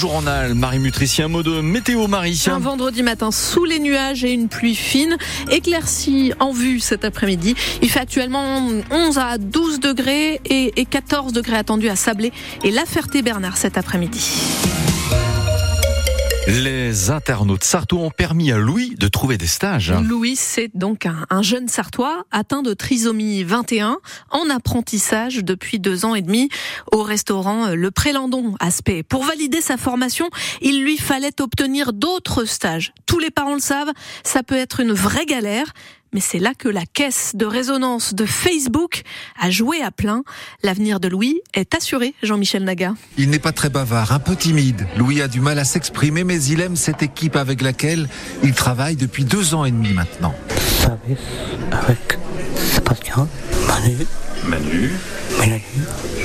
jour en Alpes. Marie Mutrici, un mot de météo, Marie. Un vendredi matin sous les nuages et une pluie fine. Éclaircie en vue cet après-midi. Il fait actuellement 11 à 12 degrés et 14 degrés attendus à Sablé et La Ferté-Bernard cet après-midi. Les internautes sartois ont permis à Louis de trouver des stages. Louis, c'est donc un, jeune sartois atteint de trisomie 21 en apprentissage depuis deux ans et demi au restaurant Le Prélandon Aspect. Pour valider sa formation, il lui fallait obtenir d'autres stages. Tous les parents le savent, ça peut être une vraie galère mais c'est là que la caisse de résonance de Facebook a joué à plein. L'avenir de Louis est assuré, Jean-Michel Naga. Il n'est pas très bavard, un peu timide. Louis a du mal à s'exprimer, mais il aime cette équipe avec laquelle il travaille depuis deux ans et demi maintenant. avec Sébastien, Manu, Manu, Mélanie,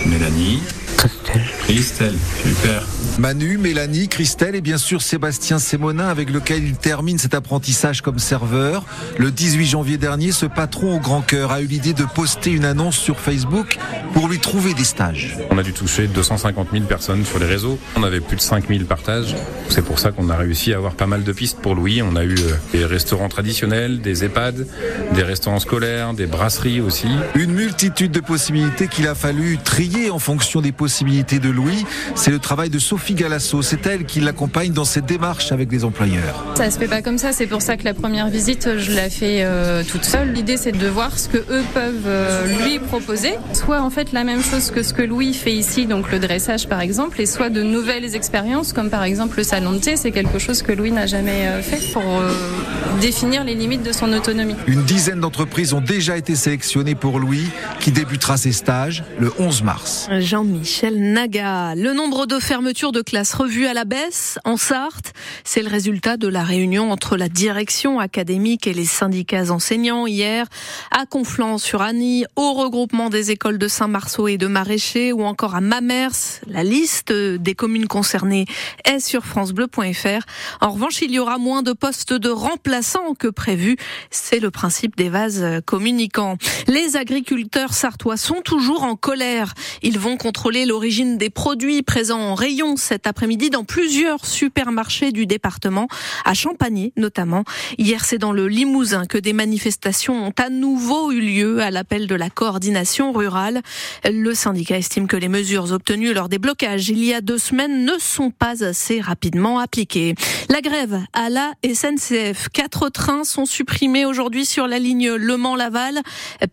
Mélanie, Christelle. Christelle, super. Manu, Mélanie, Christelle et bien sûr Sébastien Sémonin avec lequel il termine cet apprentissage comme serveur. Le 18 janvier dernier, ce patron au grand cœur a eu l'idée de poster une annonce sur Facebook pour lui trouver des stages. On a dû toucher 250 000 personnes sur les réseaux. On avait plus de 5 000 partages. C'est pour ça qu'on a réussi à avoir pas mal de pistes pour Louis. On a eu euh, des restaurants traditionnels, des EHPAD, des restaurants scolaires, des brasseries aussi. Une multitude de possibilités qu'il a fallu trier en fonction des possibilités de Louis. C'est le travail de Sophie Galasso. C'est elle qui l'accompagne dans ses démarches avec les employeurs. Ça se fait pas comme ça. C'est pour ça que la première visite, je la fais euh, toute seule. L'idée, c'est de voir ce que eux peuvent euh, lui proposer. Soit en fait la même chose que ce que Louis fait ici, donc le dressage par exemple, et soit de nouvelles expériences, comme par exemple le salon de thé. C'est quelque chose que Louis n'a jamais euh, fait pour définir les limites de son autonomie. Une dizaine d'entreprises ont déjà été sélectionnées pour Louis, qui débutera ses stages le 11 mars. Jean-Michel Naga. Le nombre de fermetures de classes revues à la baisse en Sarthe, c'est le résultat de la réunion entre la direction académique et les syndicats enseignants hier à Conflans-sur-Annie, au regroupement des écoles de Saint-Marceau et de Maraîcher ou encore à Mamers. La liste des communes concernées est sur francebleu.fr. En revanche, il y aura moins de postes de remplaçants que prévu. C'est le principe des vases communicants. Les agriculteurs sartois sont toujours en colère. Ils vont contrôler l'origine des produits présents en rayon cet après-midi dans plusieurs supermarchés du département, à Champagny notamment. Hier, c'est dans le Limousin que des manifestations ont à nouveau eu lieu à l'appel de la coordination rurale. Le syndicat estime que les mesures obtenues lors des blocages il y a deux semaines ne sont pas assez rapidement appliquées. La grève à la SNCF. Quatre trains sont supprimés aujourd'hui sur la ligne Le Mans-Laval.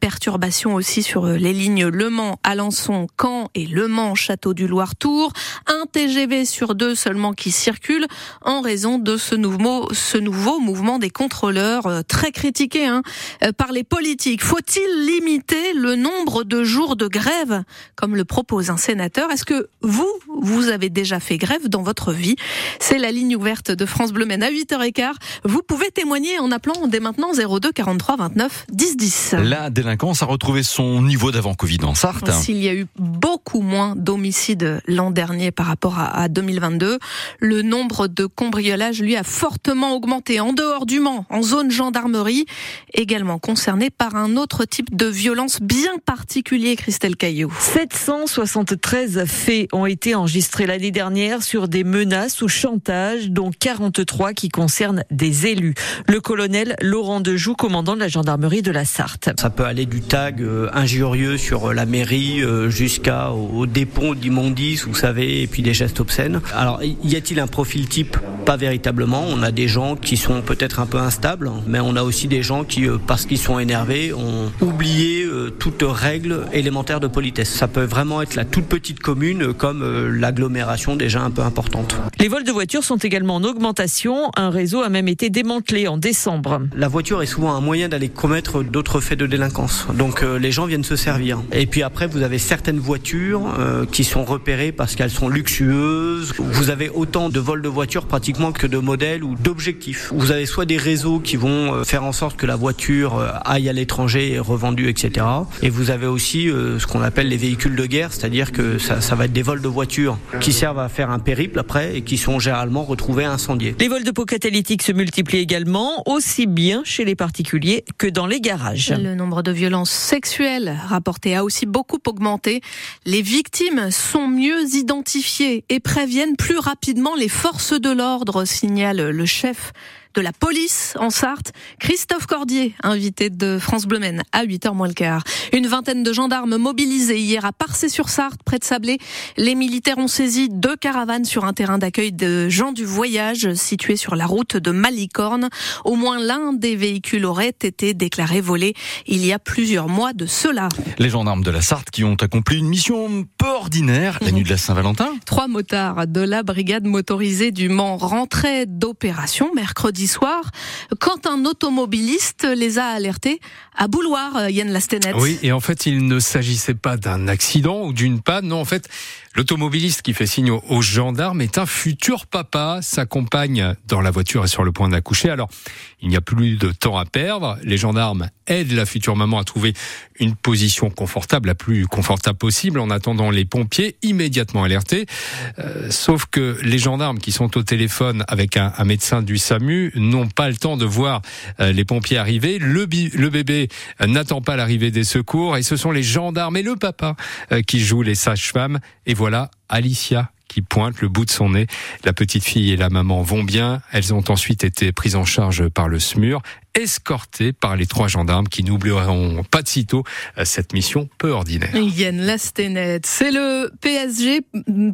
Perturbation aussi sur les lignes Le Mans-Alençon, Caen et Le Mans-Château du Loir-Tour. Un TGV sur deux seulement qui circule en raison de ce nouveau, ce nouveau mouvement des contrôleurs euh, très critiqué hein, euh, par les politiques. Faut-il limiter le nombre de jours de grève comme le propose un sénateur Est-ce que vous, vous avez déjà fait grève dans votre vie? C'est la ligne ouverte de France Bleu Men à 8h15. Vous pouvez témoigner en appelant dès maintenant 02 43 29 10 10. La délinquance a retrouvé son niveau d'avant Covid en Sarthe. S'il y a eu beaucoup moins d'homicides l'an dernier par rapport à 2022, le nombre de cambriolages, lui, a fortement augmenté en dehors du Mans, en zone gendarmerie, également concerné par un autre type de violence bien particulier, Christelle Caillou. 773 faits ont été enregistrés l'année dernière sur des menaces ou chantages, dont 43 qui concernent des élus. Le colonel Laurent Dejoux, commandant de la gendarmerie de la Sarthe. Ça peut aller du tag euh, injurieux sur euh, la mairie euh, jusqu'à au dépôt d'immondices, vous savez, et puis des gestes obscènes. Alors, y a-t-il un profil type Pas véritablement. On a des gens qui sont peut-être un peu instables, mais on a aussi des gens qui, parce qu'ils sont énervés, ont oublié toute règle élémentaire de politesse. Ça peut vraiment être la toute petite commune comme l'agglomération déjà un peu importante. Les vols de voitures sont également en augmentation. Un réseau a même été démantelé en décembre. La voiture est souvent un moyen d'aller commettre d'autres faits de délinquance. Donc euh, les gens viennent se servir. Et puis après, vous avez certaines voitures euh, qui sont repérées parce qu'elles sont luxueuses. Vous avez autant de vols de voitures pratiquement pratiquement que de modèles ou d'objectifs. Vous avez soit des réseaux qui vont euh, faire en sorte que la voiture euh, aille à l'étranger et revendue, etc. Et vous avez aussi euh, ce qu'on appelle les véhicules de guerre, c'est-à-dire que ça, ça va être des vols de voitures qui servent à faire un périple après et qui sont généralement retrouvés incendiés. Les vols de pots catalytiques se multiplient également, aussi bien chez les particuliers que dans les garages. Le nombre de violences sexuelles rapportées a aussi beaucoup augmenté. Les victimes sont mieux identifiées et préviennent plus rapidement les forces de l'ordre, signale le chef de la police en Sarthe, Christophe Cordier, invité de France Bleu Maine à 8h moins le quart. Une vingtaine de gendarmes mobilisés hier à Parcé-sur-Sarthe, près de Sablé. Les militaires ont saisi deux caravanes sur un terrain d'accueil de gens du voyage situé sur la route de Malicorne. Au moins l'un des véhicules aurait été déclaré volé il y a plusieurs mois de cela. Les gendarmes de la Sarthe qui ont accompli une mission peu ordinaire la nuit de la Saint-Valentin. Trois motards de la brigade motorisée du Mans rentraient d'opération mercredi soir quand un automobiliste les a alertés à Bouloir, Yann Lastenet. Oui, et en fait, il ne s'agissait pas d'un accident ou d'une panne. Non, en fait, l'automobiliste qui fait signe aux gendarmes est un futur papa. Sa compagne dans la voiture est sur le point d'accoucher. Alors, il n'y a plus de temps à perdre. Les gendarmes aident la future maman à trouver une position confortable, la plus confortable possible, en attendant les pompiers immédiatement alertés. Euh, sauf que les gendarmes qui sont au téléphone avec un médecin du SAMU n'ont pas le temps de voir euh, les pompiers arriver. Le, le bébé n'attend pas l'arrivée des secours et ce sont les gendarmes et le papa euh, qui jouent les sages-femmes. Et voilà Alicia qui pointe le bout de son nez. La petite fille et la maman vont bien. Elles ont ensuite été prises en charge par le SMUR escortés par les trois gendarmes qui n'oublieront pas de sitôt euh, cette mission peu ordinaire. Yann Lastenet, c'est le PSG.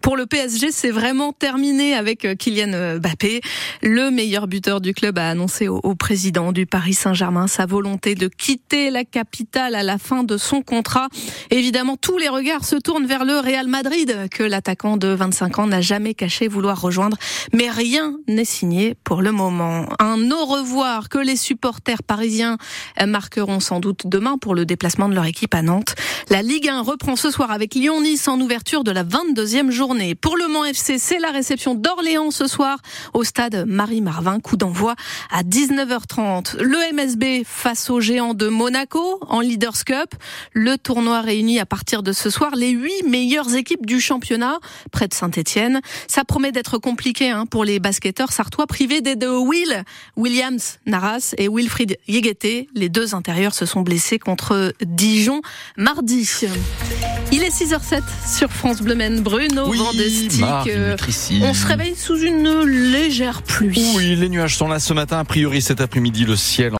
Pour le PSG, c'est vraiment terminé avec euh, Kylian Mbappé. Le meilleur buteur du club a annoncé au, président du Paris Saint-Germain sa volonté de quitter la capitale à la fin de son contrat. Évidemment, tous les regards se tournent vers le Real Madrid que l'attaquant de 25 n'a jamais caché vouloir rejoindre. Mais rien n'est signé pour le moment. Un au revoir que les supporters parisiens marqueront sans doute demain pour le déplacement de leur équipe à Nantes. La Ligue 1 reprend ce soir avec Lyon-Nice en ouverture de la 22e journée. Pour le Mans FC, c'est la réception d'Orléans ce soir au stade Marie-Marvin. Coup d'envoi à 19h30. Le MSB face aux géants de Monaco en Leaders Cup. Le tournoi réunit à partir de ce soir les huit meilleures équipes du championnat près de Saint-Etienne. Ça promet d'être compliqué hein, pour les basketteurs sartois privés des deux Will, Williams, Naras et Wilfried Yegete. Les deux intérieurs se sont blessés contre Dijon mardi. Il est 6h07 sur France Bleu. Bruno Oui, Vandestick. Marc, Euh, on se réveille sous une légère pluie. Oui, les nuages sont là ce matin. A priori, cet après-midi, le ciel